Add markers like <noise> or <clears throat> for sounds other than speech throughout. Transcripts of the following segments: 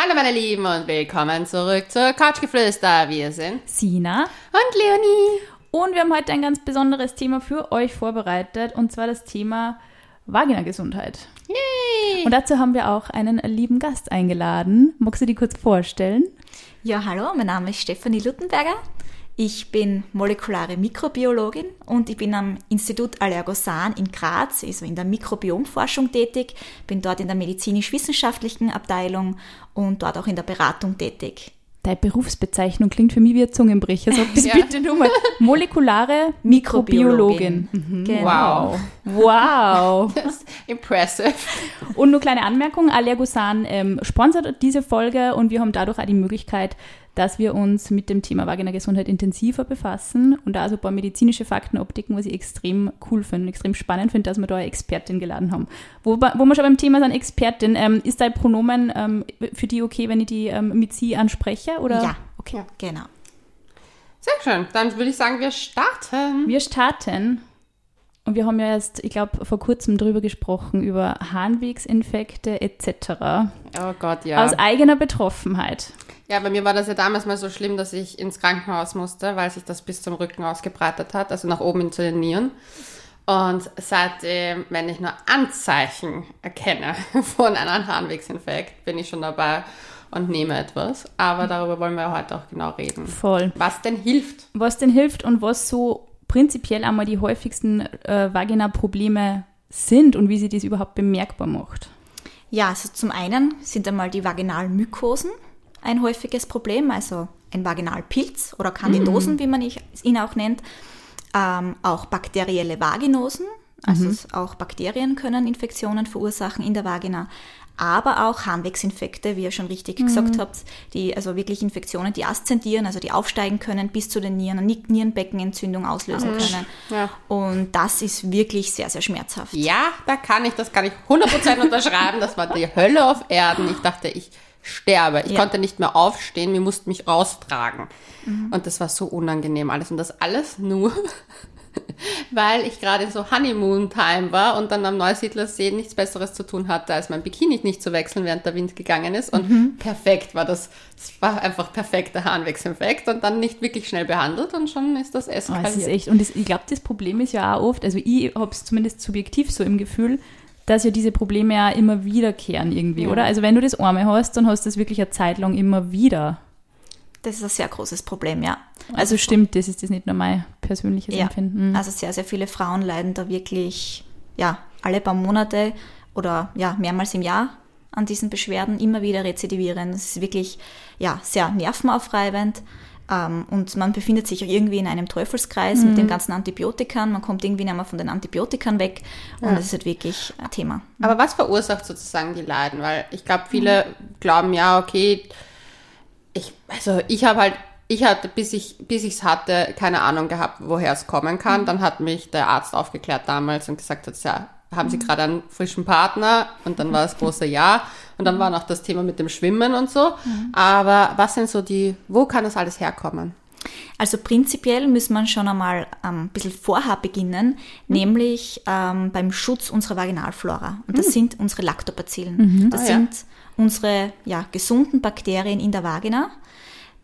Hallo meine Lieben und willkommen zurück zur Couchgeflüster. Wir sind Sina und Leonie. und wir haben heute ein ganz besonderes Thema für euch vorbereitet und zwar das Thema Vagina-Gesundheit. Yay! Und dazu haben wir auch einen lieben Gast eingeladen. Magst du die kurz vorstellen? Ja, hallo, mein Name ist Stefanie Luttenberger. Ich bin molekulare Mikrobiologin und ich bin am Institut Allergosan in Graz, also in der Mikrobiomforschung tätig, bin dort in der medizinisch-wissenschaftlichen Abteilung und dort auch in der Beratung tätig. Deine Berufsbezeichnung klingt für mich wie ein Zungenbrecher. Sag das <laughs> Ja. bitte nur mal. Molekulare Mikrobiologin. Mhm. Genau. Wow. Wow. <laughs> Das ist impressive. Und nur kleine Anmerkung, Allergosan ähm, sponsert diese Folge und wir haben dadurch auch die Möglichkeit, dass wir uns mit dem Thema Vagina-Gesundheit intensiver befassen und da so ein paar medizinische Fakten abdecken, was ich extrem cool finde und extrem spannend finde, dass wir da eine Expertin geladen haben. Wo, wo wir schon beim Thema sind, Expertin, ähm, ist dein Pronomen ähm, für die okay, wenn ich die ähm, mit sie anspreche? Oder? Ja, Okay. genau. Sehr schön. Dann würde ich sagen, wir starten. Wir starten und wir haben ja erst, ich glaube, vor kurzem drüber gesprochen, über Harnwegsinfekte etc. Oh Gott, ja. Aus eigener Betroffenheit. Ja, bei mir war das ja damals mal so schlimm, dass ich ins Krankenhaus musste, weil sich das bis zum Rücken ausgebreitet hat, also nach oben zu den Nieren. Und seitdem, wenn ich nur Anzeichen erkenne <laughs> von einem Harnwegsinfekt, bin ich schon dabei und nehme etwas. Aber darüber wollen wir heute auch genau reden. Voll. Was denn hilft? Was denn hilft und was so prinzipiell einmal die häufigsten äh, Vagina-Probleme sind und wie sie das überhaupt bemerkbar macht. Ja, also zum einen sind einmal die Vaginalmykosen ein häufiges Problem, also ein Vaginalpilz oder Candidosen, wie man ihn auch nennt. Ähm, auch bakterielle Vaginosen, also es, auch Bakterien können Infektionen verursachen in der Vagina. Aber auch Harnwegsinfekte, wie ihr schon richtig gesagt habt, die, also wirklich Infektionen, die aszendieren, also die aufsteigen können bis zu den Nieren, Ni- Nierenbeckenentzündung auslösen können. Ja. Und das ist wirklich sehr, sehr schmerzhaft. Ja, da kann ich, das kann ich 100% <laughs> unterschreiben. Das war die Hölle auf Erden. Ich dachte, ich sterbe. Ich Ja. konnte nicht mehr aufstehen, wir mussten mich raustragen. Und das war so unangenehm alles. Und das alles nur, <laughs> weil ich gerade so Honeymoon-Time war und dann am Neusiedlersee nichts Besseres zu tun hatte, als mein Bikini nicht zu wechseln, während der Wind gegangen ist. Und perfekt war das. Es war einfach perfekter Harnwegsinfekt und dann nicht wirklich schnell behandelt und schon ist das Oh, es eskaliert. ist echt, und das, ich glaube, das Problem ist ja auch oft, also ich habe es zumindest subjektiv so im Gefühl, dass ja diese Probleme ja immer wiederkehren irgendwie, oder? Also wenn du das einmal hast, dann hast du das wirklich eine Zeit lang immer wieder. Das ist ein sehr großes Problem, ja. Also stimmt, das ist das nicht nur mein persönliches Ja, Empfinden. also sehr, sehr viele Frauen leiden da wirklich, ja, alle paar Monate oder ja, mehrmals im Jahr an diesen Beschwerden immer wieder rezidivieren. Das ist wirklich, ja, sehr nervenaufreibend. Ähm, und man befindet sich auch irgendwie in einem Teufelskreis mit den ganzen Antibiotikern. Man kommt irgendwie nicht mehr von den Antibiotikern weg. Und das ist halt wirklich ein Thema. Aber was verursacht sozusagen die Leiden? Weil ich glaube, viele glauben, ja, okay, ich, also ich habe halt, ich hatte, bis ich, bis ich's hatte, keine Ahnung gehabt, woher es kommen kann. Dann hat mich der Arzt aufgeklärt damals und gesagt, hat, ja, haben Sie gerade einen frischen Partner? Und dann war das große Ja. Und dann war noch das Thema mit dem Schwimmen und so. Aber was sind so die, wo kann das alles herkommen? Also prinzipiell muss man schon einmal ähm, ein bisschen vorher beginnen, nämlich ähm, beim Schutz unserer Vaginalflora. Und das sind unsere Lactobacillen. Das Ah, ja. sind unsere ja, gesunden Bakterien in der Vagina.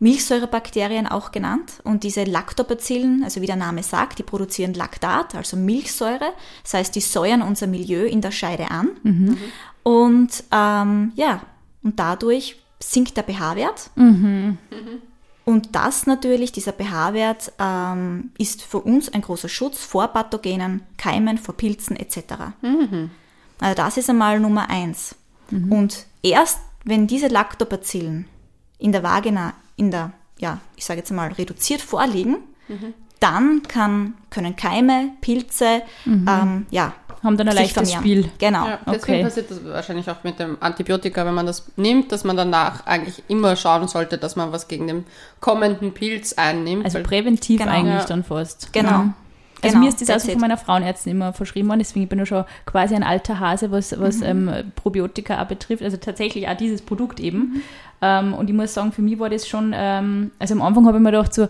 Milchsäurebakterien auch genannt. Und diese Lactobacillen, also wie der Name sagt, die produzieren Laktat, also Milchsäure. Das heißt, die säuern unser Milieu in der Scheide an. Und ähm, ja, und dadurch sinkt der pH-Wert. Und das natürlich, dieser pH-Wert, ähm, ist für uns ein großer Schutz vor Pathogenen, Keimen, vor Pilzen etc. Also das ist einmal Nummer eins. Und erst wenn diese Lactobacillen in der Vagina, in der, ja, ich sage jetzt mal, reduziert vorliegen, dann kann, können Keime, Pilze, ähm, ja, Haben dann ein leichtes vermehren. Spiel. Genau. Ja, deswegen Okay. passiert das wahrscheinlich auch mit dem Antibiotika, wenn man das nimmt, dass man danach eigentlich immer schauen sollte, dass man was gegen den kommenden Pilz einnimmt. Also präventiv Genau. eigentlich Ja. dann fast. Genau. Ja. Also Genau, mir ist das that's also von meiner Frauenärztin immer verschrieben worden, deswegen bin ich schon quasi ein alter Hase, was, was Mhm. ähm, Probiotika auch betrifft. Also tatsächlich auch dieses Produkt eben. Ähm, und ich muss sagen, für mich war das schon, ähm, also am Anfang habe ich mir gedacht, so,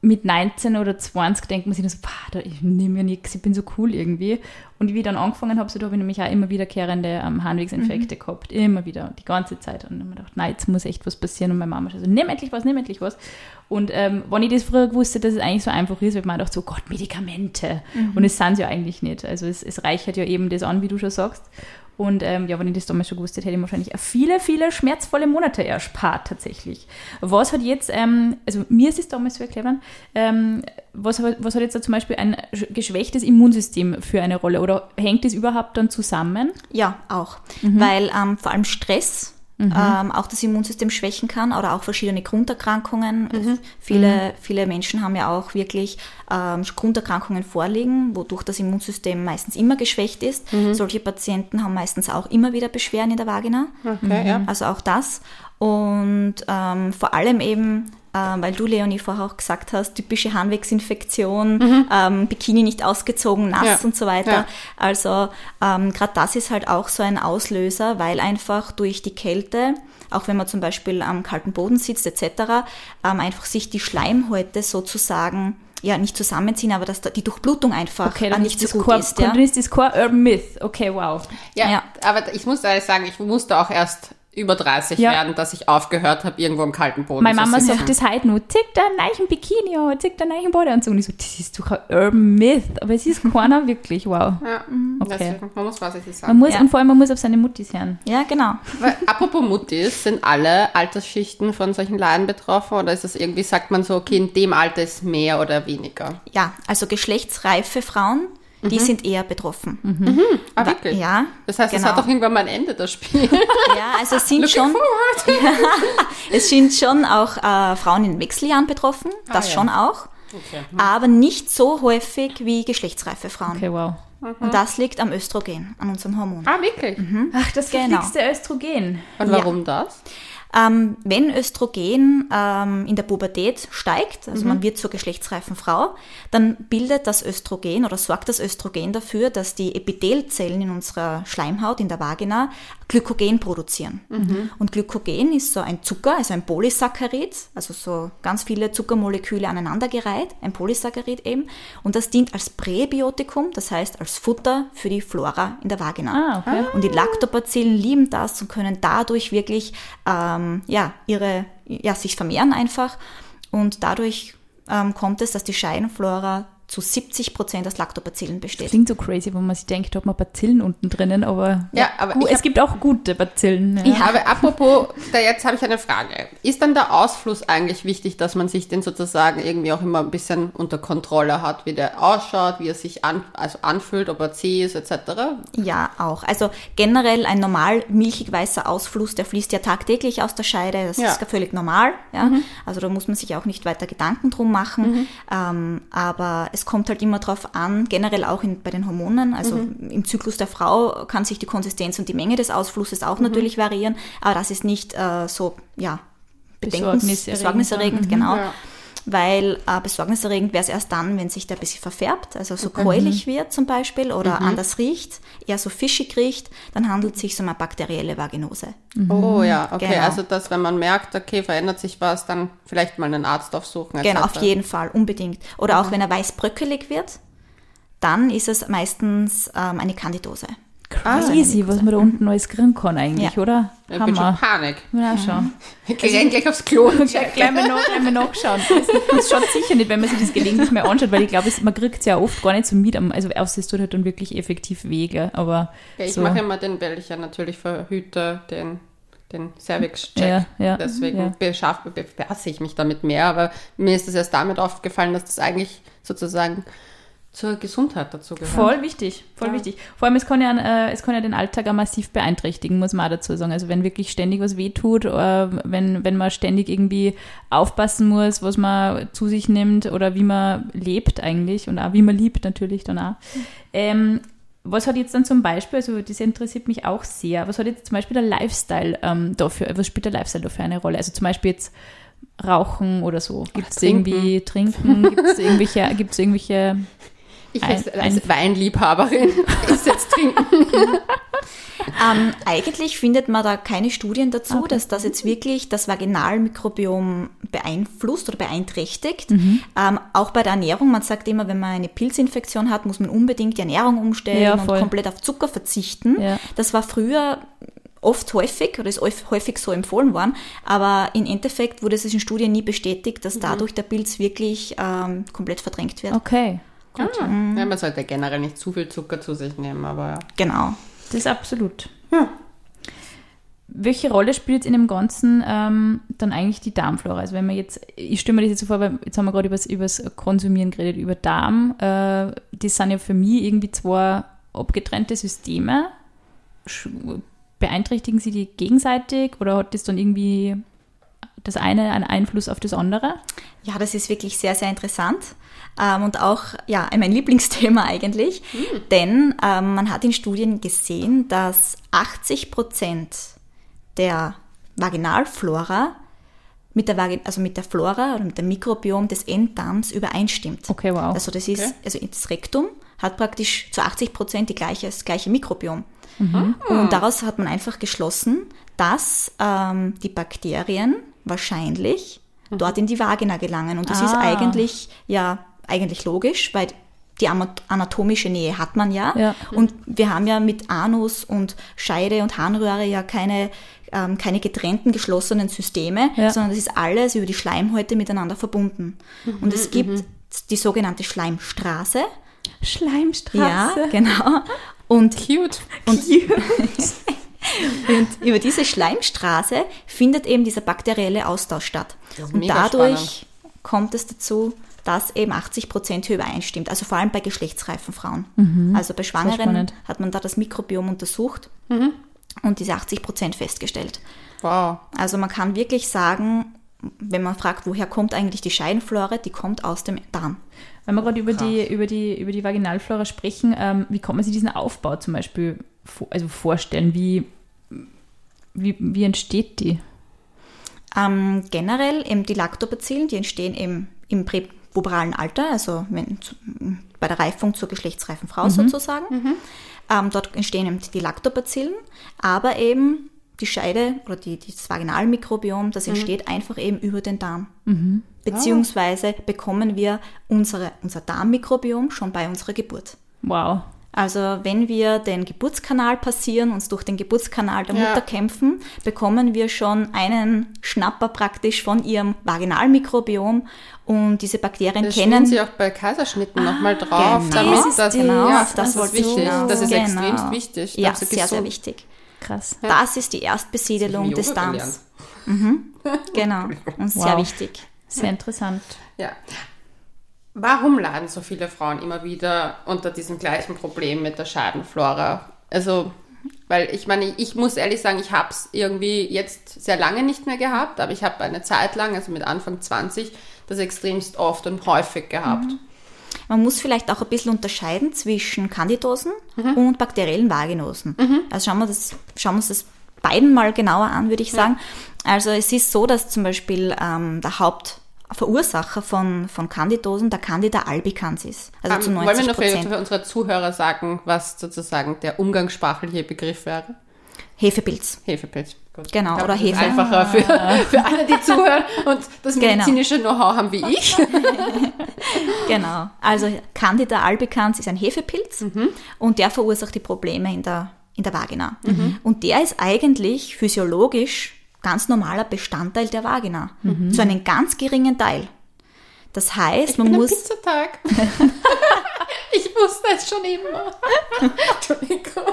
mit 19 oder 20 denkt man sich so, boah, ich nehme ja nichts, ich bin so cool irgendwie. Und wie ich dann angefangen habe, so, da habe ich nämlich auch immer wiederkehrende ähm, Harnwegsinfekte mhm. gehabt. Immer wieder, die ganze Zeit. Und dann habe ich gedacht, nein, jetzt muss echt was passieren. Und meine Mama so, nimm endlich was, nimm endlich was. Und ähm, wenn ich das früher gewusst hätte, dass es eigentlich so einfach ist, weil man gedacht so, Gott, Medikamente. Mhm. Und es sind sie ja eigentlich nicht. Also es, es reichert ja eben das an, wie du schon sagst. Und ähm, ja, wenn ich das damals schon gewusst hätte, hätte ich wahrscheinlich viele, viele schmerzvolle Monate erspart tatsächlich. Was hat jetzt, ähm, also mir ist es damals so erklärt, ähm, was, was hat jetzt da zum Beispiel ein geschwächtes Immunsystem für eine Rolle oder hängt das überhaupt dann zusammen? Ja, auch. Mhm. Weil ähm, vor allem Stress mhm. ähm, auch das Immunsystem schwächen kann oder auch verschiedene Grunderkrankungen. Mhm. Viele, mhm. viele Menschen haben ja auch wirklich ähm, Grunderkrankungen vorliegen, wodurch das Immunsystem meistens immer geschwächt ist. Mhm. Solche Patienten haben meistens auch immer wieder Beschwerden in der Vagina. Okay, ja. Also auch das. Und ähm, vor allem eben weil du, Leonie, vorher auch gesagt hast, typische Harnwegsinfektion, mhm. ähm, Bikini nicht ausgezogen, nass ja. und so weiter. Ja. Also ähm, gerade das ist halt auch so ein Auslöser, weil einfach durch die Kälte, auch wenn man zum Beispiel am kalten Boden sitzt etc., ähm, einfach sich die Schleimhäute sozusagen ja, nicht zusammenziehen, aber dass da die Durchblutung einfach okay, nicht so gut Core, ist. Ja? Dann ist das Core Urban Myth. Okay, wow. Ja, ja, aber ich muss ehrlich sagen, ich musste auch erst über 30 ja. werden, dass ich aufgehört habe, irgendwo im kalten Boden Meine Mama sagt das heute nur, zick da einen Bikini an, zick da einen Badeanzug. Und ich so, das ist doch ein Urban Myth, aber es ist keiner <laughs> wirklich, wow. Ja, okay. Deswegen, man muss vorsichtig sein. Man muss, ja. Und vor allem, man muss auf seine Muttis hören. Ja, genau. Weil, apropos Muttis, sind alle Altersschichten von solchen Leiden betroffen oder ist das irgendwie, sagt man so, okay, in dem Alter ist mehr oder weniger? Ja, also geschlechtsreife Frauen die mhm. sind eher betroffen. Mhm. Mhm. Ah, wirklich? Ja. Das heißt, es hat genau. doch irgendwann mal ein Ende, das Spiel. <laughs> Ja, also es sind schon, <laughs> es sind schon auch äh, Frauen in Wechseljahren betroffen, ah, das ah, ja. schon auch. Okay. Mhm. Aber nicht so häufig wie geschlechtsreife Frauen. Okay, wow. Mhm. Und das liegt am Östrogen, an unserem Hormon. Ah, wirklich? Mhm. Ach, das genau. Östrogen. Und warum ja. das? Ähm, wenn Östrogen ähm, in der Pubertät steigt, also mhm. man wird zur geschlechtsreifen Frau, dann bildet das Östrogen oder sorgt das Östrogen dafür, dass die Epithelzellen in unserer Schleimhaut, in der Vagina, Glykogen produzieren. Mhm. Und Glykogen ist so ein Zucker, also ein Polysaccharid, also so ganz viele Zuckermoleküle aneinandergereiht, ein Polysaccharid eben. Und das dient als Präbiotikum, das heißt als Futter für die Flora in der Vagina. Ah, okay. Und die Lactobacillen lieben das und können dadurch wirklich ähm, ja, ihre, ja, sich vermehren einfach. Und dadurch ähm, kommt es, dass die Scheidenflora zu 70 Prozent aus Lactobacillen besteht. Das klingt so crazy, wenn man sich denkt, hat man Bazillen unten drinnen, aber, ja, aber gut, es hab, gibt auch gute Bazillen. Ja. ja. Aber apropos, da jetzt habe ich eine Frage. Ist dann der Ausfluss eigentlich wichtig, dass man sich den sozusagen irgendwie auch immer ein bisschen unter Kontrolle hat, wie der ausschaut, wie er sich an, also anfühlt, ob er zäh ist, etc.? Ja, auch. Also generell ein normal milchig weißer Ausfluss, der fließt ja tagtäglich aus der Scheide, das ja. ist völlig normal. Ja? Mhm. Also da muss man sich auch nicht weiter Gedanken drum machen. Mhm. Ähm, aber es kommt halt immer darauf an, generell auch in, bei den Hormonen, also mhm. im Zyklus der Frau kann sich die Konsistenz und die Menge des Ausflusses auch mhm. natürlich variieren, aber das ist nicht äh, so, ja, bedenkens, besorgniserregend, mhm. genau. Ja weil äh, besorgniserregend wäre es erst dann, wenn sich der ein bisschen verfärbt, also so okay. gräulich mhm. wird zum Beispiel oder mhm. anders riecht, eher so fischig riecht, dann handelt es sich um eine bakterielle Vaginose. Mhm. Oh ja, okay, genau. also dass wenn man merkt, okay, verändert sich was, dann vielleicht mal einen Arzt aufsuchen. Genau, auf jeden Fall, unbedingt. Oder auch mhm. wenn er weißbröckelig wird, dann ist es meistens ähm, eine Kandidose. Crazy, was man da unten alles kriegen kann eigentlich, ja. oder? Ich bin schon Panik. Ja, schon. Ich renn gleich aufs Klo und gleich, gleich, mal nach, gleich mal nachschauen. Das schaut sicher nicht, wenn man sich das gelegentlich mal anschaut, weil ich glaube, man kriegt es ja oft gar nicht so mit, also außer es tut halt dann wirklich effektiv Wege, aber ja, ich so. mache immer den, weil ich ja natürlich verhüte, den den Cervix-Check. Ja, ja, Deswegen ja. befasse ich mich damit mehr, aber mir ist es erst damit aufgefallen, dass das eigentlich sozusagen zur Gesundheit dazu gehört. Voll wichtig, voll ja. wichtig. Vor allem, es kann, ja, äh, es kann ja den Alltag auch massiv beeinträchtigen, muss man auch dazu sagen. Also wenn wirklich ständig was wehtut, äh, wenn, wenn man ständig irgendwie aufpassen muss, was man zu sich nimmt oder wie man lebt eigentlich und auch wie man liebt natürlich dann auch. Ähm, was hat jetzt dann zum Beispiel, also das interessiert mich auch sehr, was hat jetzt zum Beispiel der Lifestyle ähm, dafür, was spielt der Lifestyle dafür eine Rolle? Also zum Beispiel jetzt Rauchen oder so. Gibt es irgendwie Trinken? Gibt es irgendwelche, gibt's irgendwelche Ich Ein- als, als Weinliebhaberin <laughs> ist jetzt trinken. <laughs> Ähm, eigentlich findet man da keine Studien dazu, dass das jetzt wirklich das Vaginalmikrobiom beeinflusst oder beeinträchtigt. Mhm. Ähm, auch bei der Ernährung, man sagt immer, wenn man eine Pilzinfektion hat, muss man unbedingt die Ernährung umstellen Ja, und komplett auf Zucker verzichten. Ja. Das war früher oft häufig oder ist häufig- so empfohlen worden, aber im Endeffekt wurde es in Studien nie bestätigt, Mhm. dass dadurch der Pilz wirklich ähm, komplett verdrängt wird. Okay. Ja, man sollte generell nicht zu viel Zucker zu sich nehmen, aber ja. Genau. Das ist absolut. Welche Rolle spielt in dem Ganzen ähm, dann eigentlich die Darmflora? Also wenn man jetzt, ich stelle mir das jetzt so vor, weil jetzt haben wir gerade übers, übers Konsumieren geredet, über Darm. Äh, das sind ja für mich irgendwie zwei abgetrennte Systeme. Sch- Beeinträchtigen sie die gegenseitig oder hat das dann irgendwie das eine einen Einfluss auf das andere? Ja, das ist wirklich sehr, sehr interessant. Ähm, und auch, ja, mein <laughs> Lieblingsthema eigentlich. Denn ähm, man hat in Studien gesehen, dass 80 Prozent der Vaginalflora mit der, Vagin also mit der Flora oder mit dem Mikrobiom des Enddarms übereinstimmt. Okay, wow. Also das ist, Okay. also das Rektum hat praktisch zu 80 Prozent die gleiche, das gleiche Mikrobiom. Und daraus hat man einfach geschlossen, dass ähm, die Bakterien wahrscheinlich dort in die Vagina gelangen. Und das ist Ah. eigentlich, ja, eigentlich logisch, weil die anatomische Nähe hat man ja. Ja. Und wir haben ja mit Anus und Scheide und Harnröhre ja keine, ähm, keine getrennten, geschlossenen Systeme, Ja. sondern das ist alles über die Schleimhäute miteinander verbunden. Und es gibt die sogenannte Schleimstraße. Schleimstraße. Ja, genau. <laughs> Und, Cute. und, <laughs> und über diese Schleimstraße findet eben dieser bakterielle Austausch statt. Und dadurch kommt es dazu, dass eben 80 Prozent hier übereinstimmt. Also vor allem bei geschlechtsreifen Frauen. Also bei Schwangeren spannend. hat man da das Mikrobiom untersucht und diese 80 Prozent festgestellt. Wow. Also man kann wirklich sagen, wenn man fragt, woher kommt eigentlich die Scheidenflora, die kommt aus dem Darm. Wenn wir gerade über die, über, die, über die Vaginalflora sprechen, ähm, wie kann man sich diesen Aufbau zum Beispiel also vorstellen? Wie, wie, wie entsteht die? Ähm, generell eben die Lactobacillen, die entstehen eben im präpuberalen Alter, also wenn, bei der Reifung zur geschlechtsreifen Frau sozusagen. Ähm, dort entstehen eben die Lactobacillen, aber eben die Scheide oder die, das Vaginalmikrobiom, das entsteht einfach eben über den Darm. Beziehungsweise bekommen wir unsere, unser Darmmikrobiom schon bei unserer Geburt. Wow. Also wenn wir den Geburtskanal passieren, uns durch den Geburtskanal der Ja. Mutter kämpfen, bekommen wir schon einen Schnapper praktisch von ihrem Vaginalmikrobiom und diese Bakterien Das kennen sie auch bei Kaiserschnitten nochmal drauf, genau. damit Das ist das, genau, ja, das das, ist ich wichtig. hinaus. Das ist Genau. extrem wichtig. Ja, sehr, sehr gesund. wichtig. Krass. Das ist die Erstbesiedelung des Darms. gelernt. Genau. Und sehr Wow. wichtig. Sehr interessant. Ja. Warum leiden so viele Frauen immer wieder unter diesem gleichen Problem mit der Schadenflora? Also, weil ich meine, ich muss ehrlich sagen, ich habe es irgendwie jetzt sehr lange nicht mehr gehabt, aber ich habe eine Zeit lang, also mit Anfang 20, das extremst oft und häufig gehabt. Man muss vielleicht auch ein bisschen unterscheiden zwischen Candidosen und bakteriellen Vaginosen. Also schauen wir, das, schauen wir uns das beiden mal genauer an, würde ich sagen. Also es ist so, dass zum Beispiel ähm, der Hauptverursacher von, von Candidosen der Candida albicans ist. Also zu Ähm, wollen wir 90 noch für, für unsere Zuhörer sagen, was sozusagen der umgangssprachliche Begriff wäre? Hefepilz. Hefepilz. Gut. Genau, Ich glaub, oder das ist Hefe. Einfacher für, <laughs> für alle, die zuhören und das Genau. medizinische Know-how haben wie ich. <laughs> Genau. Also Candida albicans ist ein Hefepilz und der verursacht die Probleme in der, in der Vagina. Und der ist eigentlich physiologisch ganz normaler Bestandteil der Vagina. Zu einem ganz geringen Teil. Das heißt, Ich man muss. Pizzatag. <laughs> ich wusste es schon immer. Entschuldigung.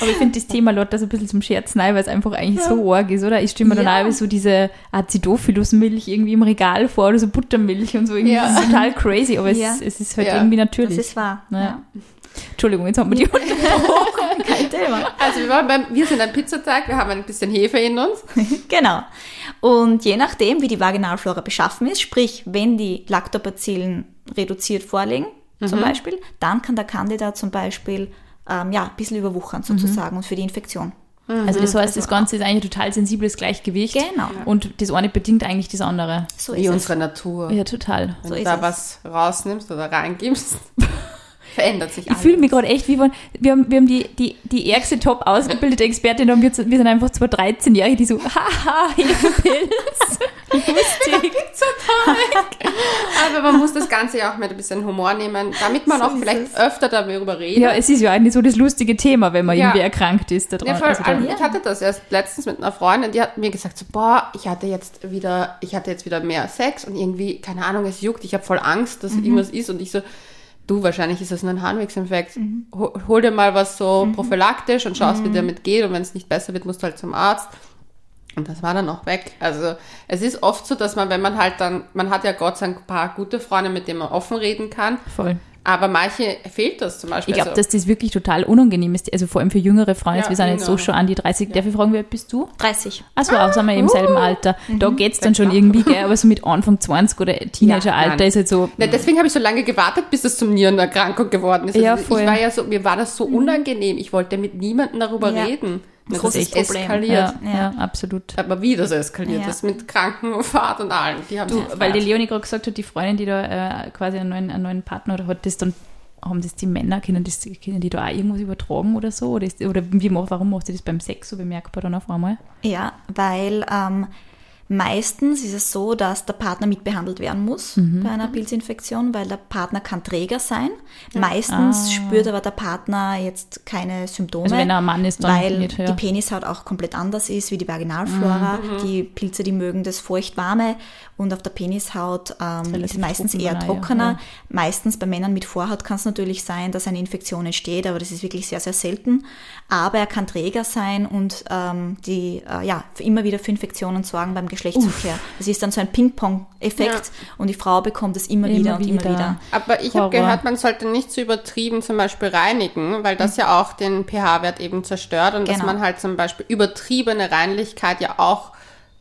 Aber ich finde das Thema Lotta so ein bisschen zum Scherz nein, weil es einfach eigentlich so arg ist, oder? Ich stelle mir dann Ja. auch so diese Acidophilus-Milch irgendwie im Regal vor oder so Buttermilch und so. Irgendwie Ja. Das ist total crazy, aber Ja. es, es ist halt Ja. irgendwie Das natürlich. ist wahr. Naja. Entschuldigung, jetzt haben wir die <laughs> Kein Thema. Also wir, waren beim, wir sind am Pizzatag, wir haben ein bisschen Hefe in uns. <laughs> Genau. Und je nachdem, wie die Vaginalflora beschaffen ist, sprich, wenn die Lactobacillen reduziert vorliegen, zum Beispiel, dann kann der Candida zum Beispiel ähm, ja, ein bisschen überwuchern sozusagen und für die Infektion Also das heißt, das Ganze ist eigentlich ein total sensibles Gleichgewicht. Genau. Und das eine bedingt eigentlich das andere. So Wie ist es. unsere Natur. Ja, total. Wenn So du ist da es. was rausnimmst oder reingibst, <laughs> verändert sich Ich fühle mich gerade echt wie von, wir haben, wir haben die, die, die ärgste top ausgebildete Expertin und wir, sind- wir sind einfach zwei 13-Jährige, die so, <laughs> haha, Hefepilz. <laughs> Lustig. <laughs> Aber man muss das Ganze ja auch mit ein bisschen Humor nehmen, damit man So auch vielleicht es. öfter darüber redet. Ja, es ist ja eigentlich so das lustige Thema, wenn man Ja. irgendwie erkrankt ist. Da Ja, dran. voll, also da- also ich hatte das erst letztens mit einer Freundin, die hat mir gesagt, so, boah, ich hatte jetzt wieder, ich hatte jetzt wieder mehr Sex und irgendwie, keine Ahnung, es juckt, ich habe voll Angst, dass irgendwas ist und ich so, du, wahrscheinlich ist das nur ein Harnwegsinfekt. Hol, hol dir mal was so prophylaktisch und schaust, wie damit geht und wenn es nicht besser wird, musst du halt zum Arzt. Und das war dann auch weg. Also es ist oft so, dass man, wenn man halt dann, man hat ja Gott sei Dank ein paar gute Freunde, mit denen man offen reden kann, Voll. Aber manche fehlt das zum Beispiel. Ich glaube, also, dass das wirklich total unangenehm ist. Also vor allem für jüngere Frauen. Ja, jetzt, wir sind jetzt so schon an die 30. Darf ich fragen, wie alt bist du? 30. Achso, auch sind wir im selben Alter. Da geht's dann schon klar. irgendwie, gell? aber so mit Anfang 20 oder Teenageralter nein. ist halt so. Ne, deswegen habe ich so lange gewartet, bis es zum Nierenerkrankung geworden ist. Ja, Also voll. Ich war ja so, mir war das so unangenehm. Ich wollte mit niemandem darüber Ja. reden. Das Großes ist Problem. eskaliert. Ja, Ja. absolut. Aber wie das eskaliert Ja. ist mit Krankenfahrt und allem. Die haben Du, weil die. Leonie gerade gesagt hat, die Freundin, die da äh, quasi einen neuen, einen neuen Partner oder hat, das dann, haben das die Männer, können, das, können die da auch irgendwas übertragen oder so? Oder, ist, oder wie, macht- warum macht sie das beim Sex so bemerkbar dann auf einmal? Ja, weil ähm, meistens ist es so, dass der Partner mitbehandelt werden muss Mhm. bei einer Pilzinfektion, weil der Partner kann Träger sein. Meistens Ah. spürt aber der Partner jetzt keine Symptome. Also wenn er ein Mann ist, dann weil nicht, ja. die Penishaut auch komplett anders ist wie die Vaginalflora. Mhm. Die Pilze, die mögen das feucht-warme und auf der Penishaut ähm, ist meistens eher trockener. Ja. Meistens bei Männern mit Vorhaut kann es natürlich sein, dass eine Infektion entsteht, aber das ist wirklich sehr, sehr selten. Aber er kann Träger sein und ähm, die äh, ja immer wieder für Infektionen sorgen beim Geschlechtsverkehr. Das ist dann so ein Ping-Pong-Effekt Ja. und die Frau bekommt es immer, Immer wieder und immer wieder. wieder. Aber ich habe gehört, man sollte nicht zu übertrieben zum Beispiel reinigen, weil das ja auch den pH-Wert eben zerstört und dass Genau. man halt zum Beispiel übertriebene Reinlichkeit ja auch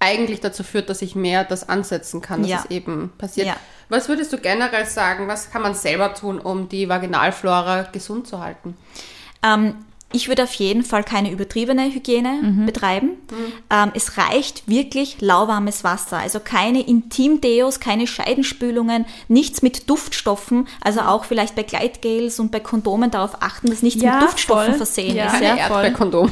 eigentlich dazu führt, dass ich mehr das ansetzen kann, dass Ja. es eben passiert. Ja. Was würdest du generell sagen, was kann man selber tun, um die Vaginalflora gesund zu halten? Ähm, ich würde auf jeden Fall keine übertriebene Hygiene Mhm. betreiben. Ähm, es reicht wirklich lauwarmes Wasser. Also keine Intimdeos, keine Scheidenspülungen, nichts mit Duftstoffen. Also auch vielleicht bei Gleitgels und bei Kondomen darauf achten, dass nichts Ja, mit Duftstoffen voll. versehen Ja. ist. Keine Sehr Erdbeerkondome.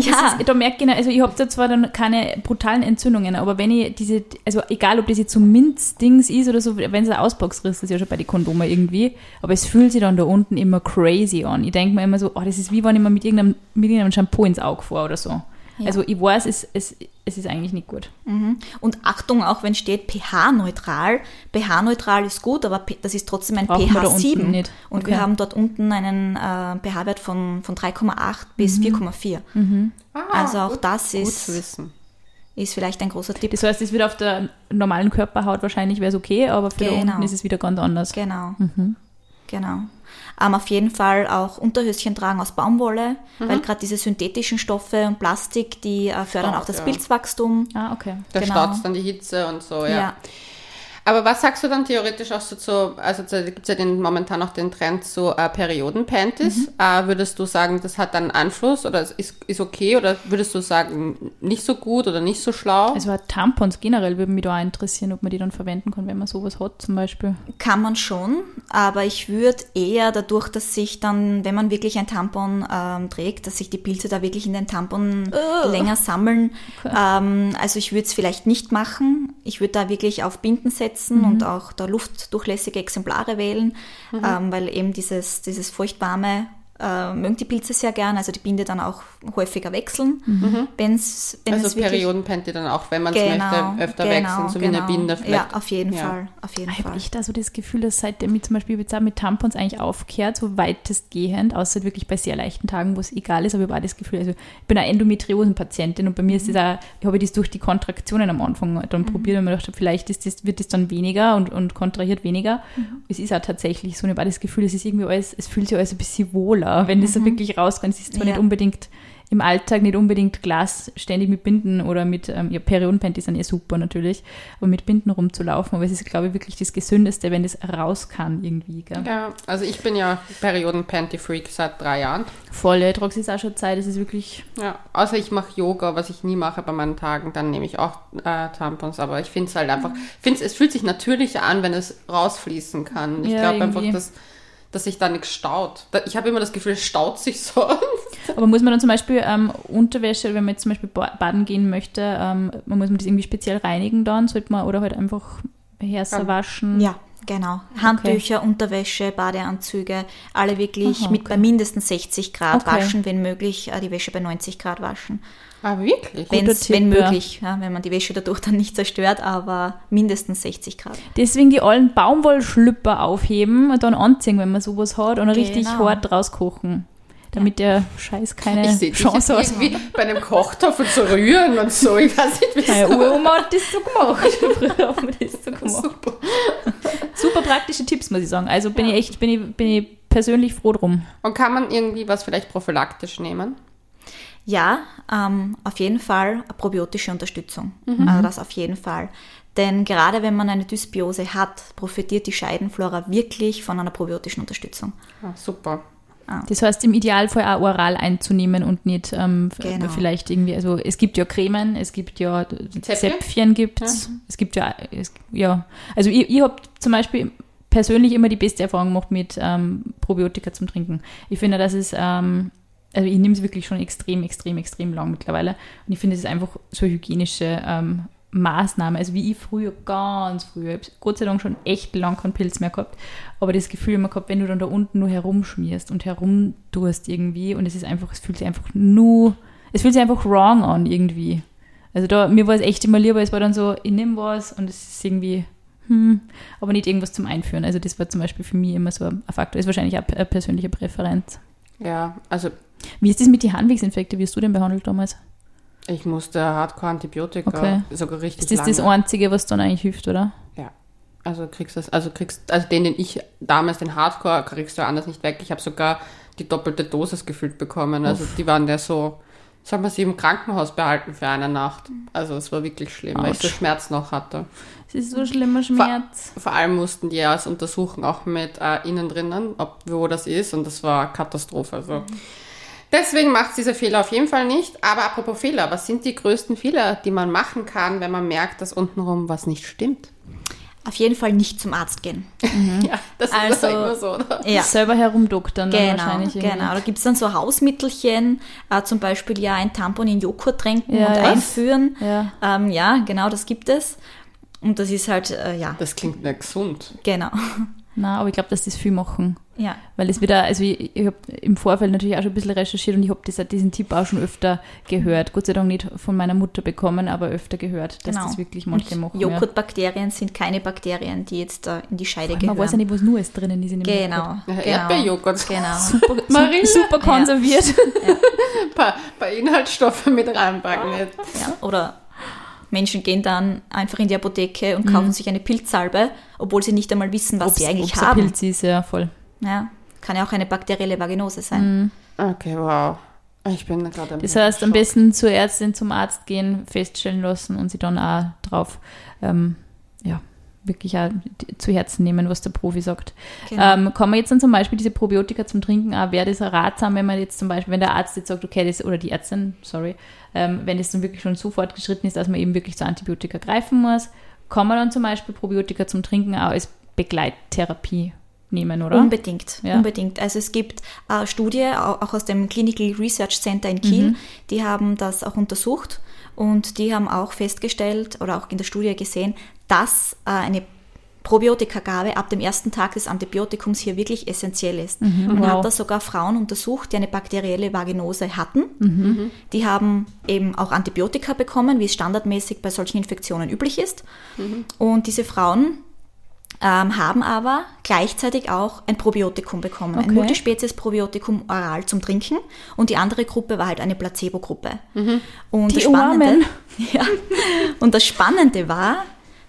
Ja. <laughs> Ist, da merkt ich, also ich habe da zwar dann keine brutalen Entzündungen, aber wenn ich diese, also egal ob das jetzt so Minz-Dings ist oder so, wenn es ein Auspacksriss ist, ja schon bei den Kondomen irgendwie, aber es fühlt sich dann da unten immer crazy an. Ich denke mir immer so, oh, das ist wie wenn ich mir mit irgendeinem, mit irgendeinem Shampoo ins Auge fahre oder so. Ja. Also ich weiß, es, es, es ist eigentlich nicht gut. Mhm. Und Achtung, auch wenn steht pH-neutral. pH-neutral ist gut, aber das ist trotzdem ein Brauchen pH unten 7. nicht. Und Okay. wir haben dort unten einen äh, pH-Wert von, von 3,8 bis Mhm. 4,4. Also auch das Gut ist- zu wissen. Ist vielleicht ein großer Tipp. Das heißt, es wird auf der normalen Körperhaut wahrscheinlich wäre es okay, aber für da Genau. unten ist es wieder ganz anders. Genau. Mhm. Genau. Ähm, auf jeden Fall auch Unterhöschen tragen aus Baumwolle, Mhm. weil gerade diese synthetischen Stoffe und Plastik, die äh, fördern Staut, auch das ja. Pilzwachstum. Ah, okay. Da Genau. staut dann die Hitze und so, ja. Ja. Aber was sagst du dann theoretisch auch so zu, also da gibt es ja den, momentan auch den Trend zu äh, Periodenpanties. Äh, würdest du sagen, das hat dann Einfluss oder ist, ist okay oder würdest du sagen, nicht so gut oder nicht so schlau? Also Tampons generell würden mich da auch interessieren, ob man die dann verwenden kann, wenn man sowas hat zum Beispiel. Kann man schon, aber ich würde eher dadurch, dass sich dann, wenn man wirklich ein Tampon ähm, trägt, dass sich die Pilze da wirklich in den Tampon länger sammeln. Ähm, also ich würde es vielleicht nicht machen. Ich würde da wirklich auf Binden setzen und auch da luftdurchlässige Exemplare wählen, ähm, weil eben dieses, dieses feuchtwarme äh, mögen die Pilze sehr gern, also die Binde dann auch häufiger wechseln. Wenn's, wenn also Periodenpanty dann auch, wenn man es genau, möchte, öfter genau, wechseln, so wie eine genau. Binde vielleicht. Ja, auf jeden Ja. Fall, auf jeden Ich habe echt da so das Gefühl, dass seitdem ich zum Beispiel jetzt mit Tampons eigentlich aufkehrt, so weitestgehend, außer wirklich bei sehr leichten Tagen, wo es egal ist, aber ich habe auch das Gefühl, also ich bin eine Endometriosenpatientin und bei mir ist das auch, ich habe das durch die Kontraktionen am Anfang dann probiert und mir gedacht, vielleicht ist das, wird das dann weniger und, und kontrahiert weniger. Es ist auch tatsächlich so, ich habe auch das Gefühl, es ist irgendwie alles, es fühlt sich alles ein bisschen wohler, wenn das so wirklich rauskommt. Es ist zwar Ja. nicht unbedingt im Alltag nicht unbedingt Glas ständig mit Binden oder mit, ähm, ja, Periodenpanties sind eh super natürlich, aber mit Binden rumzulaufen. Aber es ist, glaube ich, wirklich das Gesündeste, wenn das raus kann irgendwie. Gell? Ja, also ich bin ja Perioden-Panty-Freak seit drei Jahren. Voll, ja, ist auch schon Zeit, es ist wirklich. Ja, außer ich mache Yoga, was ich nie mache bei meinen Tagen, dann nehme ich auch äh, Tampons. Aber ich finde es halt einfach, finde es fühlt sich natürlicher an, wenn es rausfließen kann. Ich Ja, glaube einfach, dass, dass sich da nichts staut. Ich habe immer das Gefühl, es staut sich <laughs> so. Aber muss man dann zum Beispiel ähm, Unterwäsche, wenn man jetzt zum Beispiel ba- baden gehen möchte, ähm, man muss man das irgendwie speziell reinigen dann, sollte man oder halt einfach Herse Ja. waschen. Ja, genau. Handtücher, Unterwäsche, Badeanzüge, alle wirklich Aha, mit okay. bei mindestens 60 Grad Okay. waschen, wenn möglich, äh, die Wäsche bei 90 Grad waschen. Ah, wirklich? Wenn's, Tipp, wenn ja. möglich, ja, wenn man die Wäsche dadurch dann nicht zerstört, aber mindestens 60 Grad. Deswegen die alten Baumwollschlüpper aufheben und dann anziehen, wenn man sowas hat und richtig Genau. hart rauskochen. Damit der Scheiß keine Ich sehe dich Chance hat. irgendwie bei einem Kochtopf zu rühren und so. Ich weiß nicht, wie Meine Uroma hat das so gemacht. <laughs> Früher haben wir das so gemacht. Super. Super praktische Tipps, muss ich sagen. Also bin ich echt, bin ich, bin ich persönlich froh drum. Und kann man irgendwie was vielleicht prophylaktisch nehmen? Ja, ähm, auf jeden Fall probiotische Unterstützung. Mhm. Also das auf jeden Fall. Denn gerade wenn man eine Dysbiose hat, profitiert die Scheidenflora wirklich von einer probiotischen Unterstützung. Ah, super. Das heißt, im Idealfall auch oral einzunehmen und nicht ähm, Genau. vielleicht irgendwie, also es gibt ja Cremen, es gibt ja Zäpfchen? Zäpfchen, gibt's, es gibt ja, es, ja, also ich, ich habe zum Beispiel persönlich immer die beste Erfahrung gemacht mit ähm, Probiotika zum Trinken. Ich finde, das ist, ähm, also ich nehme es wirklich schon extrem, extrem, extrem lang mittlerweile und ich finde, es ist einfach so eine hygienische ähm, Maßnahme, also wie ich früher, ganz früher, ich Gott sei Dank schon echt lang keinen Pilz mehr gehabt, aber das Gefühl immer gehabt, wenn du dann da unten nur herumschmierst und herumtust irgendwie und es ist einfach, es fühlt sich einfach nur, es fühlt sich einfach wrong an irgendwie. Also da, mir war es echt immer lieber, es war dann so, ich nehme was und es ist irgendwie, hm, aber nicht irgendwas zum Einführen. Also das war zum Beispiel für mich immer so ein Faktor, ist wahrscheinlich auch eine persönliche Präferenz. Ja, also Wie ist das mit den Harnwegsinfekten? Wie hast du denn behandelt damals? ich musste Hardcore-Antibiotika, Okay. sogar richtig Ist das das lange. Einzige, was dann eigentlich hilft, oder? Ja. Also kriegst das, also kriegst, also den, den ich damals, den Hardcore, kriegst du anders nicht weg. Ich habe sogar die doppelte Dosis gefühlt bekommen. Also die waren ja so, soll man sie im Krankenhaus behalten für eine Nacht. Also es war wirklich schlimm, weil ich so. Schmerz noch hatte. Es ist so ein schlimmer Schmerz. Vor allem mussten die ja es untersuchen, auch mit äh, innen drinnen, ob wo das ist und das war Katastrophe. Also. Deswegen macht es diese Fehler auf jeden Fall nicht. Aber apropos Fehler, was sind die größten Fehler, die man machen kann, wenn man merkt, dass untenrum was nicht stimmt? Auf jeden Fall nicht zum Arzt gehen. <laughs> Ja, das ist Also- immer so, oder? Ja. Selber herumdoktern dann Genau, wahrscheinlich. irgendwie. genau. Da gibt es dann so Hausmittelchen, äh, zum Beispiel ja ein Tampon in Joghurt tränken Ja, und ja. einführen. Ja. Ähm, ja, genau, das gibt es. Und das ist halt, äh, ja, Das klingt nicht gesund. genau. <laughs> Na, aber ich glaube, dass das viel machen. Ja, Weil es wieder, also ich, ich habe im Vorfeld natürlich auch schon ein bisschen recherchiert und ich habe diesen Tipp auch schon öfter gehört. Gott sei Dank nicht von meiner Mutter bekommen, aber öfter gehört, dass genau. das wirklich manche und machen. ja. Joghurtbakterien sind keine Bakterien, die jetzt äh, in die Scheide Man gehören. weiß ja nicht, was nur ist drinnen ist in dem Genau, Joghurt. Ja, genau. Erdbeerjoghurt. Genau. <laughs> Super, <laughs> super konserviert. Ein paar, paar Inhaltsstoffe mit reinpacken. Jetzt. Ja, oder Menschen gehen dann einfach in die Apotheke und kaufen sich eine Pilzsalbe, obwohl sie nicht einmal wissen, was sie eigentlich ob's ein haben. Pilz ist, ja, voll. Ja, kann ja auch eine bakterielle Vaginose Mhm. sein. Okay, wow. Ich bin gerade Das heißt, am besten zur Ärztin, zum Arzt gehen, feststellen lassen und sie dann auch drauf, ähm, wirklich auch zu Herzen nehmen, was der Profi sagt. Genau. Ähm, kann man jetzt dann zum Beispiel diese Probiotika zum Trinken auch, wäre das ratsam, wenn man jetzt zum Beispiel, wenn der Arzt jetzt sagt, okay, das, oder die Ärztin, sorry, ähm, wenn das dann wirklich schon so fortgeschritten ist, dass man eben wirklich zu Antibiotika greifen muss, kann man dann zum Beispiel Probiotika zum Trinken auch als Begleittherapie nehmen, oder? Unbedingt, Ja. unbedingt. Also es gibt äh, Studie, au- auch aus dem Clinical Research Center in Kiel, Mhm. die haben das auch untersucht und die haben auch festgestellt oder auch in der Studie gesehen, dass äh, eine Probiotikagabe ab dem ersten Tag des Antibiotikums hier wirklich essentiell ist. Man Wow. hat da sogar Frauen untersucht, die eine bakterielle Vaginose hatten. Die haben eben auch Antibiotika bekommen, wie es standardmäßig bei solchen Infektionen üblich ist. Und diese Frauen ähm, haben aber gleichzeitig auch ein Probiotikum bekommen, Okay. ein Multispezies-Probiotikum oral zum Trinken und die andere Gruppe war halt eine Placebo-Gruppe. Und, Die das Spannende, <laughs> ja, und das Spannende war,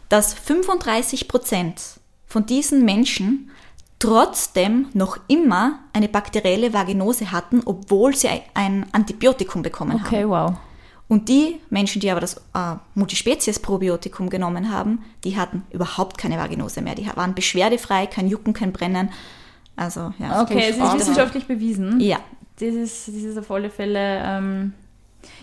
dass 35 Prozent von diesen Menschen trotzdem noch immer eine bakterielle Vaginose hatten, obwohl sie ein Antibiotikum bekommen haben. Okay, wow. Und die Menschen, die aber das äh, Multispezies-Probiotikum genommen haben, die hatten überhaupt keine Vaginose mehr. Die waren beschwerdefrei, kein Jucken, kein Brennen. Also, ja. Okay, es ist wissenschaftlich bewiesen. Ja, Das ist, das ist auf alle Fälle. Ähm,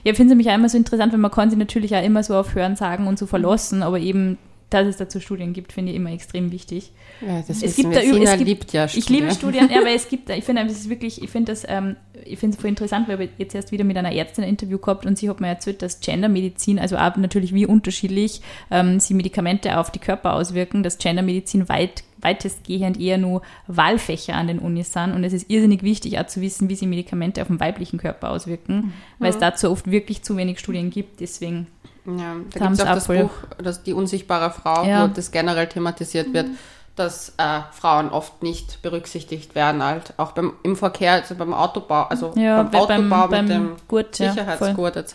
ja, ich finde es nämlich auch immer so interessant, weil man kann sich natürlich auch immer so auf Hören sagen und so verlassen, aber eben, dass es dazu Studien gibt, finde ich immer extrem wichtig. Ja, das Es gibt da Sina es gibt- liebt ja Ich liebe Studien, ja, aber es <laughs> gibt, ich finde, es ist wirklich, ich finde das, ähm, ich finde es voll interessant, weil wir jetzt erst wieder mit einer Ärztin ein Interview gehabt und sie hat mir erzählt, dass Gendermedizin, also auch natürlich wie unterschiedlich ähm, sie Medikamente auf die Körper auswirken, dass Gendermedizin weit, weitestgehend eher nur Wahlfächer an den Unis sind und es ist irrsinnig wichtig auch zu wissen, wie sie Medikamente auf den weiblichen Körper auswirken, weil es dazu oft wirklich zu wenig Studien gibt, deswegen Ja, da gibt es auch das. Buch, das Die unsichtbare Frau, Ja. wo das generell thematisiert wird, dass äh, Frauen oft nicht berücksichtigt werden, halt auch beim, im Verkehr, also beim Autobau, also Ja, beim beim- Autobau beim mit dem Gurt, ja, Sicherheitsgurt etc.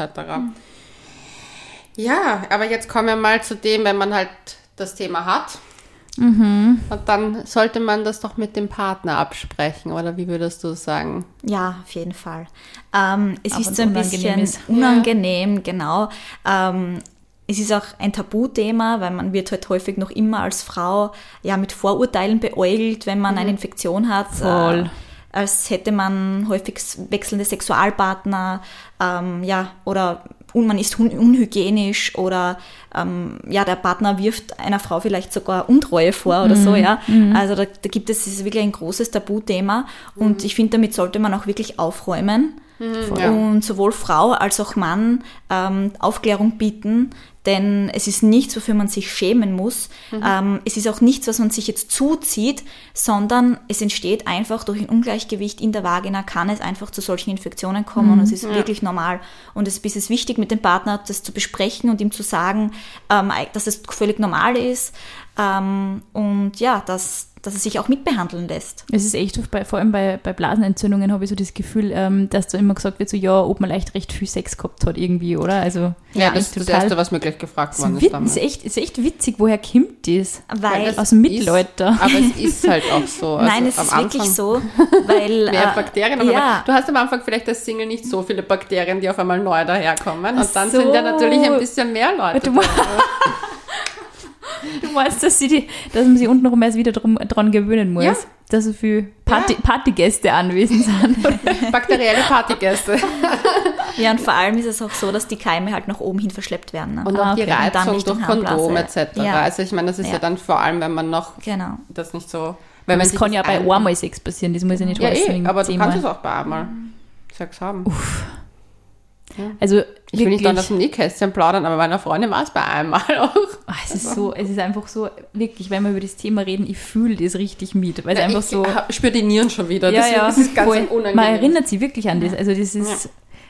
Ja, aber jetzt kommen wir mal zu dem, wenn man halt das Thema hat. Mhm. Und dann sollte man das doch mit dem Partner absprechen, oder wie würdest du sagen? Ja, auf jeden Fall. Ähm, es Auch ist so ein bisschen ist. unangenehm, genau. Ähm, es ist auch ein Tabuthema, weil man wird halt häufig noch immer als Frau ja mit Vorurteilen beäugelt, wenn man eine Infektion hat. Voll. Äh, als hätte man häufig wechselnde Sexualpartner, ähm, ja, oder und man ist un unhygienisch oder ähm, ja, der Partner wirft einer Frau vielleicht sogar Untreue vor oder so, ja. Also da, da gibt es, es ist wirklich ein großes Tabuthema und ich finde, damit sollte man auch wirklich aufräumen Ja. und sowohl Frau als auch Mann ähm, Aufklärung bieten, denn es ist nichts, wofür man sich schämen muss. Ähm, es ist auch nichts, was man sich jetzt zuzieht, sondern es entsteht einfach durch ein Ungleichgewicht in der Vagina, kann es einfach zu solchen Infektionen kommen und es ist wirklich normal. Und es ist wichtig, mit dem Partner das zu besprechen und ihm zu sagen, ähm, dass es völlig normal ist ähm, und ja, dass, dass es sich auch mitbehandeln lässt. Es ist echt oft, bei, vor allem bei, bei Blasenentzündungen habe ich so das Gefühl, ähm, dass da immer gesagt wird, so ja, ob man leicht recht viel Sex gehabt hat irgendwie, oder? Also Ja, das ist das Erste, was mir gleich gefragt worden ist, damals. ist, echt, ist echt witzig, woher kommt das? Weil Aus dem Ist- Mittelalter. Aber es ist halt auch so. <laughs> Also Nein, es am ist wirklich Anfang so, weil <laughs> Mehr äh, Bakterien, aber ja. du hast am Anfang vielleicht als Single nicht so viele Bakterien, die auf einmal neu daherkommen. Und dann so. sind ja natürlich ein bisschen mehr Leute. <laughs> Du, meinst- dass, sie die, dass man sich untenrum erst wieder drum, dran gewöhnen muss, Ja. dass so viele Party, Partygäste anwesend sind. <laughs> Bakterielle Partygäste. <laughs> Ja, und vor allem ist es auch so, dass die Keime halt nach oben hin verschleppt werden. Ne? Und Ah, auch die okay. Dann Reizung durch Kondom etc. Ja. Also ich meine, das ist ja. Ja. dann vor allem, wenn man noch Genau. das nicht so... Wenn man Das kann ja bei ein- einmal Sex passieren, das muss ja nicht Ja, heißen, eh, aber du kannst es auch bei einmal Sex haben. Also Ich will nicht dann aus dem Nähkästchen plaudern, aber meiner Freundin war es bei einmal auch. Ah, es ist so, es ist einfach so, wirklich, wenn wir über das Thema reden, ich fühle das richtig mit, weil Ja, einfach ich so. spüre die Nieren schon wieder. Ja, deswegen ja, ist es ganz voll. unangenehm. Man erinnert sich wirklich an das. Also das ist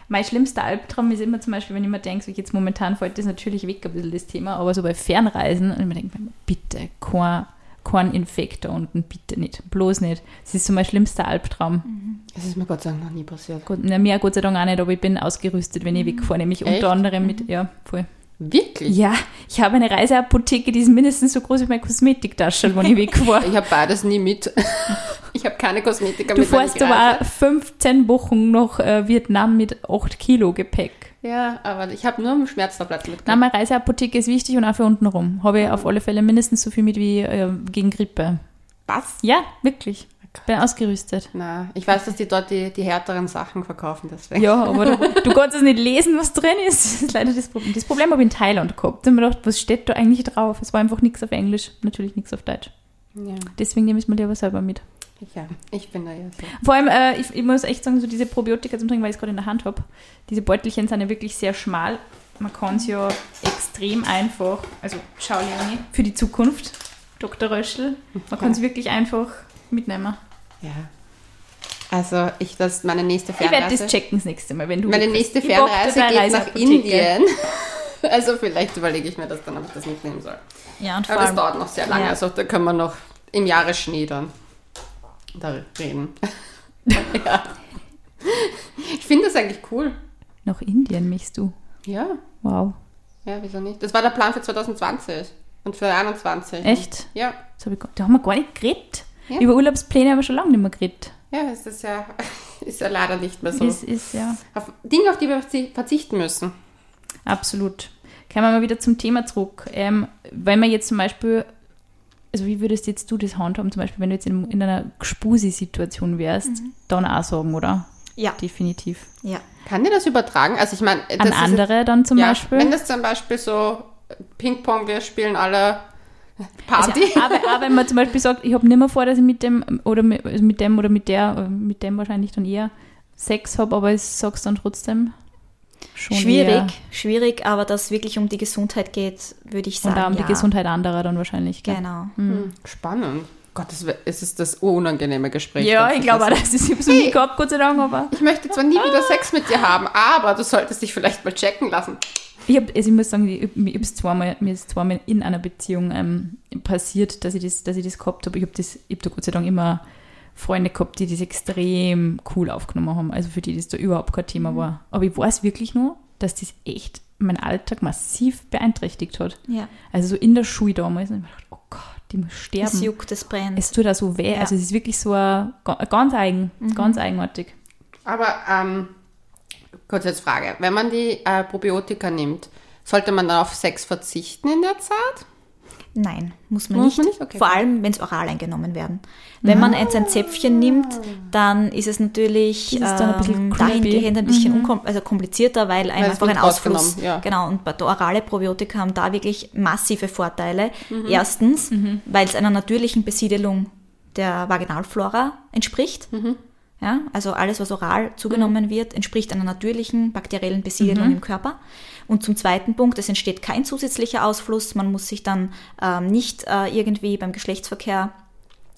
mein schlimmster Albtraum ist immer zum Beispiel, wenn ich mir denke, so jetzt momentan fällt das natürlich weg ein bisschen das Thema, aber so bei Fernreisen und ich mir denke, bitte kein, kein Infekt da unten, bitte nicht, bloß nicht. Das ist so mein schlimmster Albtraum. Das ist mir Gott sei Dank noch nie passiert. Gott, na, mir Gott sei Dank auch nicht, aber ich bin ausgerüstet, wenn ich wegfahre, nämlich Echt? unter anderem mit, ja, voll. Wirklich? Ja, ich habe eine Reiseapotheke, die ist mindestens so groß wie meine Kosmetiktasche, wenn ich wegfahre. <laughs> Ich habe beides nie mit. <laughs> Ich habe keine Kosmetika Du mit. wenn fährst aber 15 Wochen nach äh, Vietnam mit 8 Kilo Gepäck. Ja, aber ich habe nur Schmerztabletten Na, mitgenommen. meine Reiseapotheke ist wichtig und auch für unten rum. Habe ich auf alle Fälle mindestens so viel mit wie äh, gegen Grippe. Was? Ja, wirklich. Bin ausgerüstet. Na, ich weiß, dass die dort die, die härteren Sachen verkaufen, deswegen. Ja, aber du, <laughs> du kannst es nicht lesen, was drin ist. Das ist leider das Problem. Das Problem habe ich in Thailand gehabt. Da habe ich mir gedacht, was steht da eigentlich drauf? Es war einfach nichts auf Englisch, natürlich nichts auf Deutsch. Ja, Deswegen nehme ich es mir lieber selber mit. Ja ich bin da ja so. Vor allem, äh, ich, ich muss echt sagen, so diese Probiotika zum Trinken, weil ich es gerade in der Hand habe, diese Beutelchen sind ja wirklich sehr schmal. Man kann es ja extrem einfach, also schau Leonie, für die Zukunft, Dr. Röschel, man kann es wirklich einfach mitnehmen. Ja. Also, ich, das meine nächste Ich werde Fernreise. das checken das nächste Mal, wenn du meine nächste Fernreise geht nach Reiseapotheke. Indien. <laughs> Also, vielleicht überlege ich mir das dann, ob ich das mitnehmen soll. Ja, und vor Aber das dauert noch sehr lange. Ja. Also, da können wir noch im Jahresschnee dann da reden. <laughs> ja. Ich finde das eigentlich cool. Nach Indien michst du. Ja. Wow. Ja, wieso nicht? Das war der Plan für 2020 und für 2021. Echt? Ja. Das hab ich, da haben wir gar nicht geredet. Ja. Über Urlaubspläne haben wir schon lange nicht mehr geredet. Ja, es ist ja, <laughs> ist ja leider nicht mehr so. Ist, ist, ja, Auf Dinge, auf die wir verzi- verzichten müssen. absolut. Kommen wir mal wieder zum Thema zurück. Ähm, wenn man jetzt zum Beispiel, also wie würdest jetzt du das handhaben, zum Beispiel, wenn du jetzt in, in einer Spusi-Situation wärst, Mhm. dann auch sagen, oder? Ja, Definitiv. ja. Kann dir das übertragen? Also ich meine, An ist andere dann zum ja, Beispiel? Wenn das zum Beispiel so Ping-Pong, wir spielen alle Also, Party. aber, aber wenn man zum Beispiel sagt, ich habe nicht mehr vor, dass ich mit dem oder mit, also mit dem oder mit der, äh, mit dem wahrscheinlich dann eher Sex habe, aber ich sag's dann trotzdem schon Schwierig, eher. schwierig, aber dass es wirklich um die Gesundheit geht, würde ich Und sagen. auch um ja. die Gesundheit anderer dann wahrscheinlich. Gell? Genau. Hm, Spannend. Gott, das, es ist das unangenehme Gespräch. Ja, ich glaube das ist hab's noch nie gehabt, Gott sei Dank, aber Ich möchte zwar nie wieder Sex mit dir haben, aber du solltest dich vielleicht mal checken lassen. ich, hab, also ich muss sagen, ich, ich hab's zweimal, mir ist zweimal in einer Beziehung ähm, passiert, dass ich das, dass ich das gehabt habe. Ich habe das, ich da Gott sei Dank immer Freunde gehabt, die das extrem cool aufgenommen haben, also für die das da überhaupt kein Thema war. Aber ich weiß wirklich nur, dass das echt meinen Alltag massiv beeinträchtigt hat. Ja. Also so in der Schule damals, und ich gedacht, oh Gott, die muss Es sterben. juckt, es brennt. Es tut da so weh. Ja. Also es ist wirklich so ein, ga- ganz eigen, ganz eigenartig. Aber ähm, kurz jetzt Frage. Wenn man die äh, Probiotika nimmt, sollte man dann auf Sex verzichten in der Zeit? Nein, muss man Muss nicht. man nicht? Okay. Vor allem, wenn es oral eingenommen werden. Wenn man jetzt ein Zäpfchen nimmt, dann ist es natürlich ist ein ähm. Mhm. dahingehend ein bisschen unkom also komplizierter, weil ein, Weil einfach ein Ausfluss. ja. Genau, und bei- orale Probiotika haben da wirklich massive Vorteile. Mhm. Erstens, weil es einer natürlichen Besiedelung der Vaginalflora entspricht. Mhm. Ja, also alles, was oral zugenommen wird, entspricht einer natürlichen bakteriellen Besiedelung im Körper. Und zum zweiten Punkt, es entsteht kein zusätzlicher Ausfluss. Man muss sich dann ähm, nicht äh, irgendwie beim Geschlechtsverkehr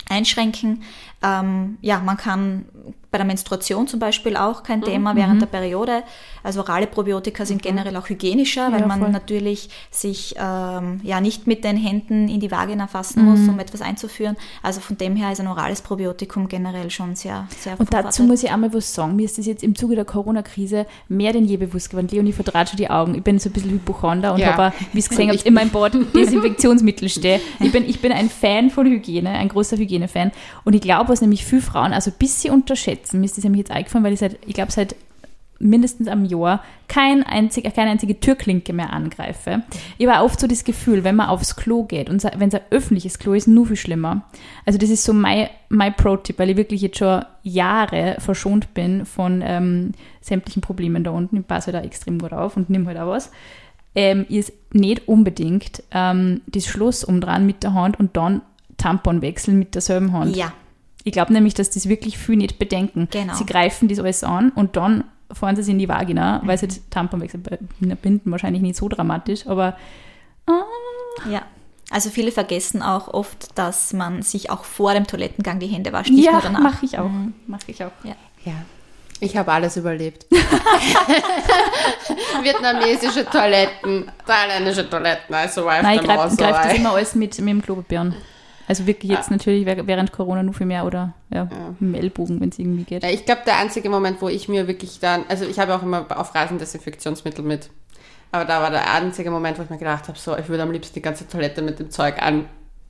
einschränken. Ähm, ja, man kann bei der Menstruation zum Beispiel auch kein Thema während der Periode. Also orale Probiotika sind generell auch hygienischer, weil Ja, man voll. natürlich sich ähm, ja nicht mit den Händen in die Vagina fassen muss, um etwas einzuführen. Also von dem her ist ein orales Probiotikum generell schon sehr, sehr Und dazu muss ich einmal was sagen. Mir ist das jetzt im Zuge der Corona-Krise mehr denn je bewusst geworden. Leonie verdraht schon die Augen. Ich bin so ein bisschen Hypochonder und Ja. habe, wie es gesehen <laughs> habt, ich- in meinem Bad Desinfektionsmittel stehe. Ich bin, ich bin ein Fan von Hygiene, ein großer Hygienefan. Und ich glaube, was nämlich viele Frauen also ein bisschen unterschätzen, mir ist das nämlich jetzt eingefallen, weil ich seit, ich glaube, seit mindestens am Jahr kein einzig, keine einzige Türklinke mehr angreife. Ich habe oft so das Gefühl, wenn man aufs Klo geht und wenn es ein öffentliches Klo ist, nur viel schlimmer. Also das ist so mein, mein Pro-Tipp, weil ich wirklich jetzt schon Jahre verschont bin von ähm, sämtlichen Problemen da unten. Ich passe da extrem gut auf und nehme halt auch was. Ähm, ist nicht unbedingt ähm, das Schloss umdrehen mit der Hand und dann Tampon wechseln mit derselben Hand. Ja, Ich glaube nämlich, dass das wirklich viel nicht bedenken. Genau. Sie greifen das alles an und dann fahren sie es in die Vagina, weil sie das Tampon wechseln. Bei Binden wahrscheinlich nicht so dramatisch, aber ja. Also viele vergessen auch oft, dass man sich auch vor dem Toilettengang die Hände wascht, nicht ja, nur danach. mache ich auch. Mache ich auch. Ja. Ja. Ich habe alles überlebt. <laughs> Vietnamesische Toiletten, thailändische Toiletten, I survived Nein, ich them all, greife greif das immer alles mit, mit dem Klopapier an. Also wirklich jetzt natürlich wäh- während Corona nur viel mehr oder ja, dem Ellbogen, wenn es irgendwie geht. Ja, ich glaube, der einzige Moment, wo ich mir wirklich dann, also ich habe auch immer auf Reisen Desinfektionsmittel mit, aber da war der einzige Moment, wo ich mir gedacht habe, so, ich würde am liebsten die ganze Toilette mit dem Zeug an,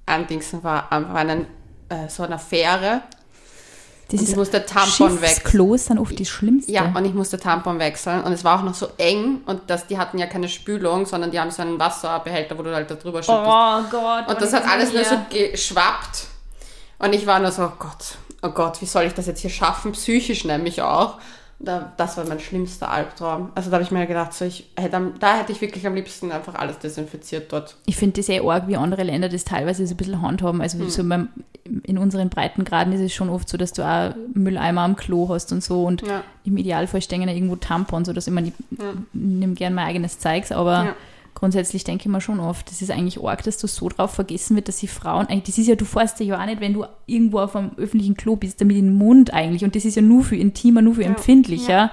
andingsen, war einfach einen, äh, so einer Fähre. Das Und ich musste Tampon weg. Schiffsklos sind oft die schlimmste. Ja, und ich musste Tampon wechseln und es war auch noch so eng und das, die hatten ja keine Spülung, sondern die haben so einen Wasserbehälter, wo du halt da drüber schüttest. oh Gott. Und das hat alles nur so geschwappt. Und ich war nur so, oh Gott, oh Gott, wie soll ich das jetzt hier schaffen? Psychisch nämlich auch. Da, das war mein schlimmster Albtraum. Also da habe ich mir gedacht, so ich hätte, da hätte ich wirklich am liebsten einfach alles desinfiziert dort. Ich finde das sehr arg, wie andere Länder das teilweise so ein bisschen handhaben. Also so beim, in unseren Breitengraden ist es schon oft so, dass du auch Mülleimer am Klo hast und so. Und Ja. im Idealfall stehen da irgendwo Tampons so. Ich, meine, ich nehme gerne mein eigenes Zeugs, aber Ja. Grundsätzlich denke ich mir schon oft, das ist eigentlich arg, dass du so drauf vergessen wird, dass die Frauen, eigentlich, das ist ja, du fährst ja auch nicht, wenn du irgendwo auf einem öffentlichen Klo bist, damit in den Mund eigentlich. Und das ist ja nur für intimer, nur für empfindlicher.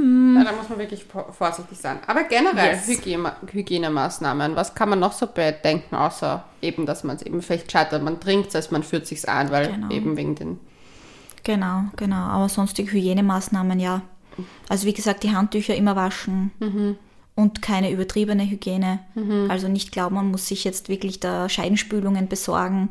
Ja, da muss man wirklich vor- vorsichtig sein. Aber generell Yes. Hygiene, Hygienemaßnahmen, was kann man noch so bedenken, außer eben, dass man es eben vielleicht scheitert, man trinkt es, als man führt sich ein, weil Genau. eben wegen den Genau, genau. Aber sonstige Hygienemaßnahmen, ja. Also wie gesagt, die Handtücher immer waschen und keine übertriebene Hygiene. Also nicht glauben, man muss sich jetzt wirklich da Scheidenspülungen besorgen.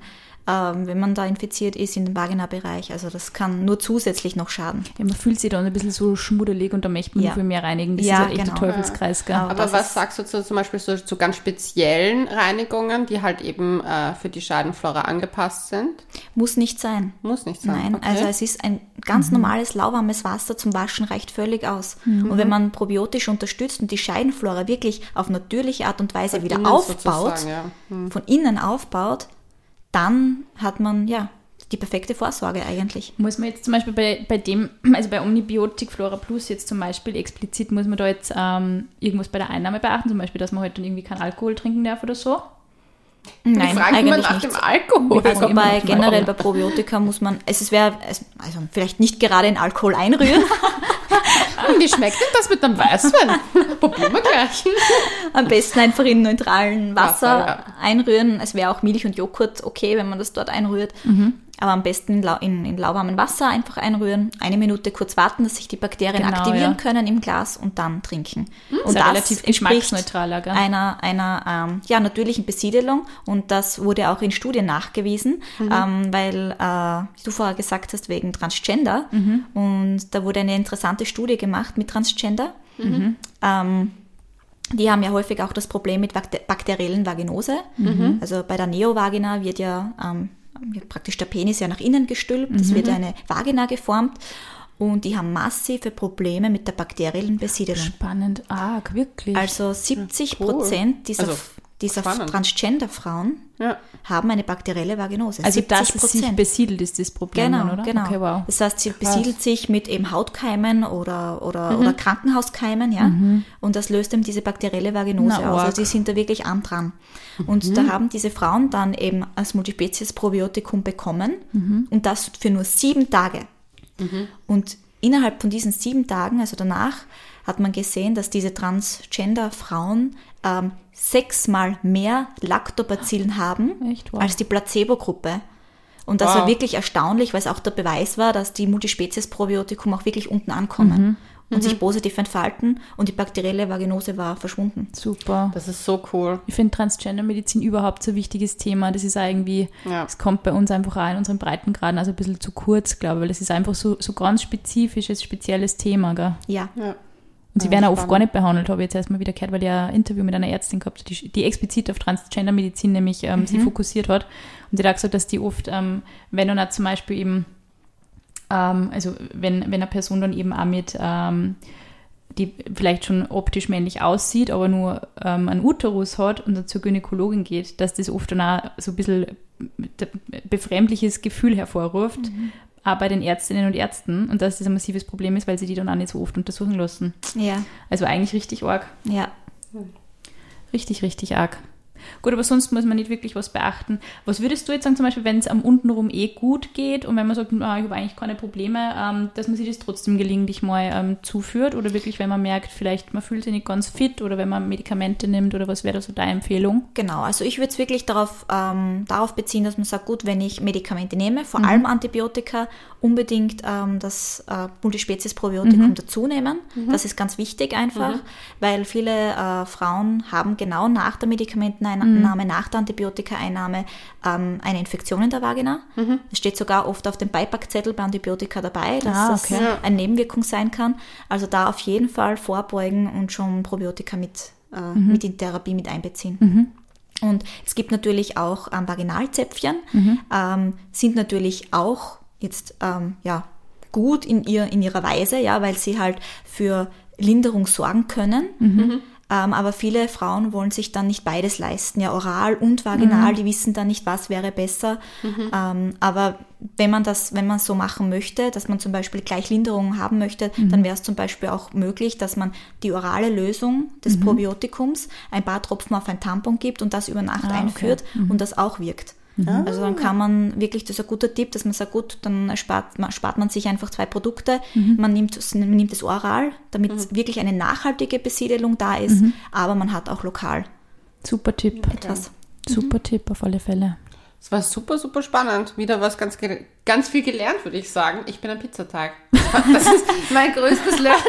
Ähm, wenn man da infiziert ist in dem Vagina-Bereich. Also das kann nur zusätzlich noch schaden. Ja, man fühlt sich dann ein bisschen so schmuddelig und da möchte man Ja. nur viel mehr reinigen. Das Ja, ist halt echt genau. ein Teufelskreis, gell? Aber Aber was sagst du zu, zum Beispiel so, zu ganz speziellen Reinigungen, die halt eben äh, für die Scheidenflora angepasst sind? Muss nicht sein. Muss nicht sein. Nein, okay. also es ist ein ganz normales lauwarmes Wasser zum Waschen reicht völlig aus. Und wenn man probiotisch unterstützt und die Scheidenflora wirklich auf natürliche Art und Weise wieder innen aufbaut, ja. Hm. von innen aufbaut, dann hat man ja die perfekte Vorsorge eigentlich. Muss man jetzt zum Beispiel bei, bei dem, <clears throat> also bei Omnibiotik Flora Plus jetzt zum Beispiel explizit, muss man da jetzt ähm, irgendwas bei der Einnahme beachten, zum Beispiel, dass man halt dann irgendwie keinen Alkohol trinken darf oder so? Nein, fragen immer eigentlich nach nicht. dem Alkohol. Also bei generell bei Probiotika muss man, es ist wäre, also vielleicht nicht gerade in Alkohol einrühren, <laughs> Wie schmeckt denn das mit dem Weißwein? Probieren wir gleich. am besten einfach in neutralen Wasser Wasser, ja. einrühren. Es wäre auch Milch und Joghurt okay, wenn man das dort einrührt. Mhm. Aber am besten in, in, in lauwarmem Wasser einfach einrühren, eine Minute kurz warten, dass sich die Bakterien Genau, aktivieren ja. können im Glas und dann trinken. Und Ist ja relativ geschmacksneutraler, gell? einer, einer ähm, ja, natürlichen Besiedelung und das wurde auch in Studien nachgewiesen, Mhm. ähm, weil äh, wie du vorher gesagt hast, wegen Transgender Mhm. und da wurde eine interessante Studie gemacht mit Transgender. Mhm. Ähm, die haben ja häufig auch das Problem mit bakter bakteriellen Vaginose. Mhm. Also bei der Neovagina wird ja ähm, praktisch der Penis ja nach innen gestülpt, Mhm. es wird eine Vagina geformt und die haben massive Probleme mit der bakteriellen Besiedelung. Spannend, arg, wirklich. Also 70 Prozent dieser, Also, dieser. Transgender-Frauen Ja. haben eine bakterielle Vaginose. also 70 dass es sich besiedelt ist, das Problem Genau, oder? genau. Okay, wow. Das heißt, sie besiedelt sich mit eben Hautkeimen oder, oder, oder Krankenhauskeimen, ja. Und das löst eben diese bakterielle Vaginose Na, aus. Also die sind da wirklich an dran. Und da haben diese Frauen dann eben als Multispezies-Probiotikum bekommen und das für nur sieben Tage. Und innerhalb von diesen sieben Tagen, also danach, hat man gesehen, dass diese Transgender-Frauen ähm, sechsmal mehr Lactobacillen haben <laughs> Echt? Wow. als die Placebo-Gruppe. Und das Wow. war wirklich erstaunlich, weil es auch der Beweis war, dass die Multispezies-Probiotikum auch wirklich unten ankommen und sich positiv entfalten und die bakterielle Vaginose war verschwunden. Super. Das ist so cool. Ich finde Transgender-Medizin überhaupt so ein wichtiges Thema. Das ist irgendwie, Ja. es kommt bei uns einfach auch in unseren Breitengraden also ein bisschen zu kurz, glaube ich, weil das ist einfach so, so ganz spezifisches, spezielles Thema. Gell? Ja, Ja. Und sie Ja, werden auch oft spannend. gar nicht behandelt, habe ich jetzt erstmal wieder gehört, weil ich ein Interview mit einer Ärztin gehabt habe, die, die explizit auf Transgender-Medizin nämlich ähm, Mhm. sie fokussiert hat. Und die hat auch gesagt, dass die oft, ähm, wenn dann auch zum Beispiel eben, ähm, also wenn, wenn eine Person dann eben auch mit, ähm, die vielleicht schon optisch männlich aussieht, aber nur ähm, einen Uterus hat und dann zur Gynäkologin geht, dass das oft dann auch so ein bisschen befremdliches Gefühl hervorruft, auch bei den Ärztinnen und Ärzten und dass das ein massives Problem ist, weil sie die dann auch nicht so oft untersuchen lassen. ja, Also eigentlich richtig arg. ja. Richtig, richtig arg. Gut, aber sonst muss man nicht wirklich was beachten. Was würdest du jetzt sagen, zum Beispiel, wenn es am untenrum eh gut geht und wenn man sagt, ah, ich habe eigentlich keine Probleme, ähm, dass man sich das trotzdem gelegentlich mal ähm, zuführt oder wirklich, wenn man merkt, vielleicht man fühlt sich nicht ganz fit oder wenn man Medikamente nimmt oder was wäre da so deine Empfehlung? Genau, also ich würde es wirklich darauf, ähm, darauf beziehen, dass man sagt, gut, wenn ich Medikamente nehme, vor allem Antibiotika, unbedingt ähm, das äh, Multispezies-Probiotikum dazu nehmen. Das ist ganz wichtig einfach, weil viele äh, Frauen haben genau nach der Medikamenteneinnahme, nach der Antibiotikaeinnahme ähm, eine Infektion in der Vagina. Das steht sogar oft auf dem Beipackzettel bei Antibiotika dabei, dass Ah, das okay. Ja. eine Nebenwirkung sein kann. Also da auf jeden Fall vorbeugen und schon Probiotika mit, äh, mit in Therapie mit einbeziehen. Und es gibt natürlich auch ähm, Vaginalzäpfchen, ähm, sind natürlich auch jetzt ähm, ja, gut in, ihr, in ihrer Weise, ja, weil sie halt für Linderung sorgen können. Ähm, aber viele Frauen wollen sich dann nicht beides leisten, ja, oral und vaginal, die wissen dann nicht, was wäre besser. Ähm, aber wenn man das, wenn man so machen möchte, dass man zum Beispiel gleich Linderung haben möchte, dann wäre es zum Beispiel auch möglich, dass man die orale Lösung des Probiotikums ein paar Tropfen auf ein Tampon gibt und das über Nacht Ah, okay. einführt und das auch wirkt. Also dann kann man wirklich, das ist ein guter Tipp, dass man sagt, gut, dann erspart, man, spart man sich einfach zwei Produkte. Man, nimmt, es- man nimmt es oral, damit wirklich eine nachhaltige Besiedelung da ist, aber man hat auch lokal Super Tipp. etwas. Super Tipp auf alle Fälle. Es war super, super spannend. Wieder was ganz, ganz viel gelernt, würde ich sagen. Ich bin ein Pizzateig. <laughs> Das ist mein größtes Learning.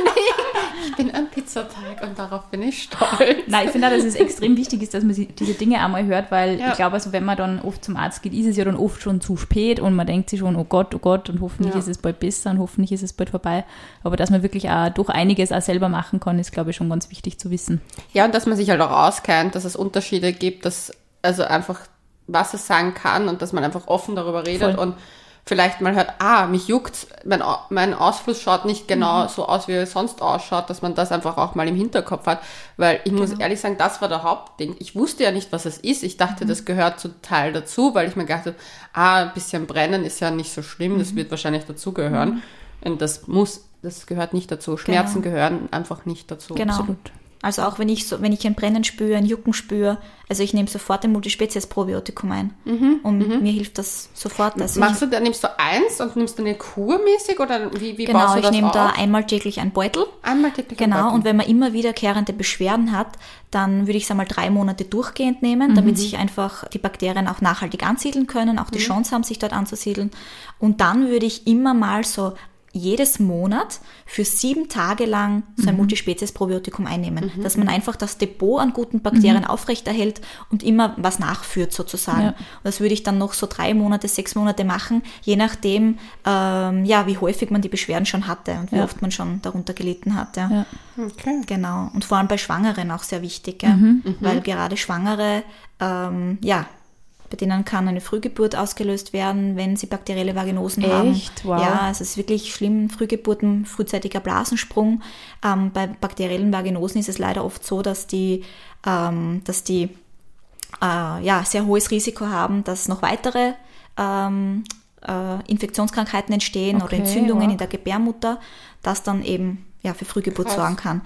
Ich bin ein Pizzateig und darauf bin ich stolz. Nein, ich finde auch, dass es extrem wichtig ist, dass man diese Dinge einmal hört, weil Ja. ich glaube, also wenn man dann oft zum Arzt geht, ist es ja dann oft schon zu spät und man denkt sich schon, oh Gott, oh Gott, und hoffentlich Ja. ist es bald besser und hoffentlich ist es bald vorbei. Aber dass man wirklich auch durch einiges auch selber machen kann, ist, glaube ich, schon ganz wichtig zu wissen. Ja, und dass man sich halt auch auskennt, dass es Unterschiede gibt, dass also einfach was es sein kann und dass man einfach offen darüber redet Voll. und vielleicht mal hört, ah, mich juckt, mein, mein Ausfluss schaut nicht genau Mhm. so aus, wie er sonst ausschaut, dass man das einfach auch mal im Hinterkopf hat. Weil ich Genau. muss ehrlich sagen, das war der Hauptding. Ich wusste ja nicht, was es ist. Ich dachte, Mhm. das gehört zum Teil dazu, weil ich mir gedacht habe, ah, ein bisschen brennen ist ja nicht so schlimm, Mhm. das wird wahrscheinlich dazugehören. Und das muss, das gehört nicht dazu. Schmerzen gehören einfach nicht dazu. Genau. Absolut. Also auch wenn ich so, wenn ich ein Brennen spüre, ein Jucken spüre, also ich nehme sofort ein Multispezies-Probiotikum ein. und mir hilft das sofort. Also Machst du, dann nimmst du eins und nimmst du eine kurmäßig oder wie, wie ich, genau, baust du ich das nehme auf? da einmal täglich einen Beutel. Einmal täglich Genau, Beutel. und wenn man immer wiederkehrende Beschwerden hat, dann würde ich es einmal drei Monate durchgehend nehmen, damit sich einfach die Bakterien auch nachhaltig ansiedeln können, auch die Chance haben, sich dort anzusiedeln. Und dann würde ich immer mal so jedes Monat für sieben Tage lang so ein Multispezies-Probiotikum einnehmen, dass man einfach das Depot an guten Bakterien aufrechterhält und immer was nachführt sozusagen. Ja. Und das würde ich dann noch so drei Monate, sechs Monate machen, je nachdem, ähm, ja, wie häufig man die Beschwerden schon hatte und wie Ja. oft man schon darunter gelitten hat. Ja. Ja. Okay. Genau. Und vor allem bei Schwangeren auch sehr wichtig, ja. weil gerade Schwangere, ähm, ja, bei denen kann eine Frühgeburt ausgelöst werden, wenn sie bakterielle Vaginosen haben. Echt? Wow. Ja, es ist wirklich schlimm. Frühgeburten, frühzeitiger Blasensprung. Ähm, bei bakteriellen Vaginosen ist es leider oft so, dass die, ähm, dass die äh, ja, sehr hohes Risiko haben, dass noch weitere ähm, äh, Infektionskrankheiten entstehen oder Okay, Entzündungen wow. in der Gebärmutter, das dann eben ja, für Frühgeburt Krass. sorgen kann.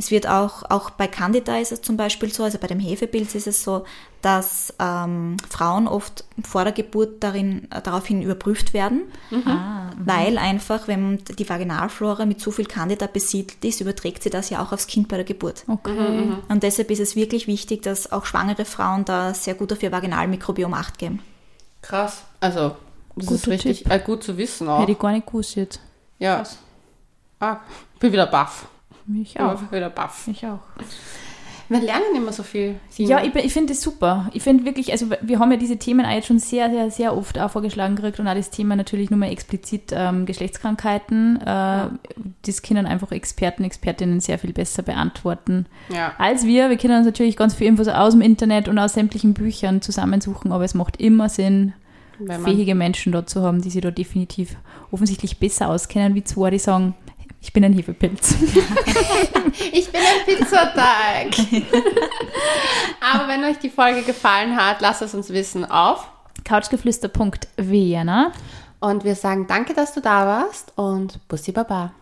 Es wird auch, auch bei Candida ist es zum Beispiel so, also bei dem Hefepilz ist es so, dass ähm, Frauen oft vor der Geburt darin, äh, daraufhin überprüft werden, Ah, weil einfach, wenn die Vaginalflora mit zu viel Candida besiedelt ist, überträgt sie das ja auch aufs Kind bei der Geburt. okay. Und deshalb ist es wirklich wichtig, dass auch schwangere Frauen da sehr gut auf ihr Vaginalmikrobiom Acht geben. Krass. Also, das ist Guter richtig äh, gut zu wissen auch. Hätte ich gar nicht gewusst jetzt. Ja. Ah, bin wieder baff. Ich auch. Bin wieder baff. Ich auch. Wir lernen immer so viel. Sina. Ja, ich, ich finde das super. Ich finde wirklich, also wir haben ja diese Themen auch jetzt schon sehr, sehr, sehr oft auch vorgeschlagen gekriegt und auch das Thema natürlich nur mal explizit ähm, Geschlechtskrankheiten. Äh, Das können einfach Experten, Expertinnen sehr viel besser beantworten Ja. als wir. Wir können uns natürlich ganz viel Infos aus dem Internet und aus sämtlichen Büchern zusammensuchen, aber es macht immer Sinn, fähige Menschen dort zu haben, die sich da definitiv offensichtlich besser auskennen, wie zwei, die sagen, ich bin ein Hefepilz. <laughs> ich bin ein Pizzateig. <laughs> Aber wenn euch die Folge gefallen hat, lasst es uns wissen auf. Couchgeflüster.vienna. Und wir sagen danke, dass du da warst und Bussi Baba.